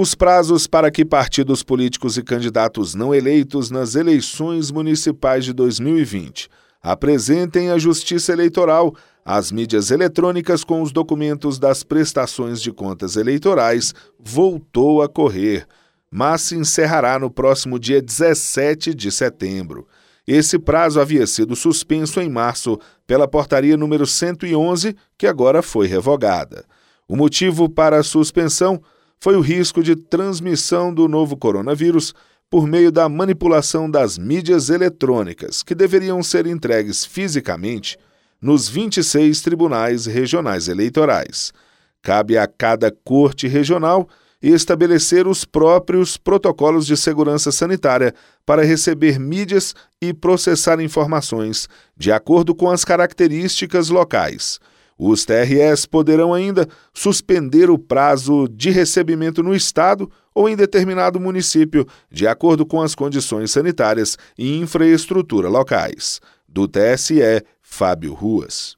Os prazos para que partidos políticos e candidatos não eleitos nas eleições municipais de 2020 apresentem à Justiça Eleitoral as mídias eletrônicas com os documentos das prestações de contas eleitorais voltou a correr, mas se encerrará no próximo dia 17 de setembro. Esse prazo havia sido suspenso em março pela portaria número 111, que agora foi revogada. O motivo para a suspensão foi o risco de transmissão do novo coronavírus por meio da manipulação das mídias eletrônicas, que deveriam ser entregues fisicamente nos 26 tribunais regionais eleitorais. Cabe a cada corte regional estabelecer os próprios protocolos de segurança sanitária para receber mídias e processar informações de acordo com as características locais. Os TRS poderão ainda suspender o prazo de recebimento no Estado ou em determinado município, de acordo com as condições sanitárias e infraestrutura locais. Do TSE, Fábio Ruas.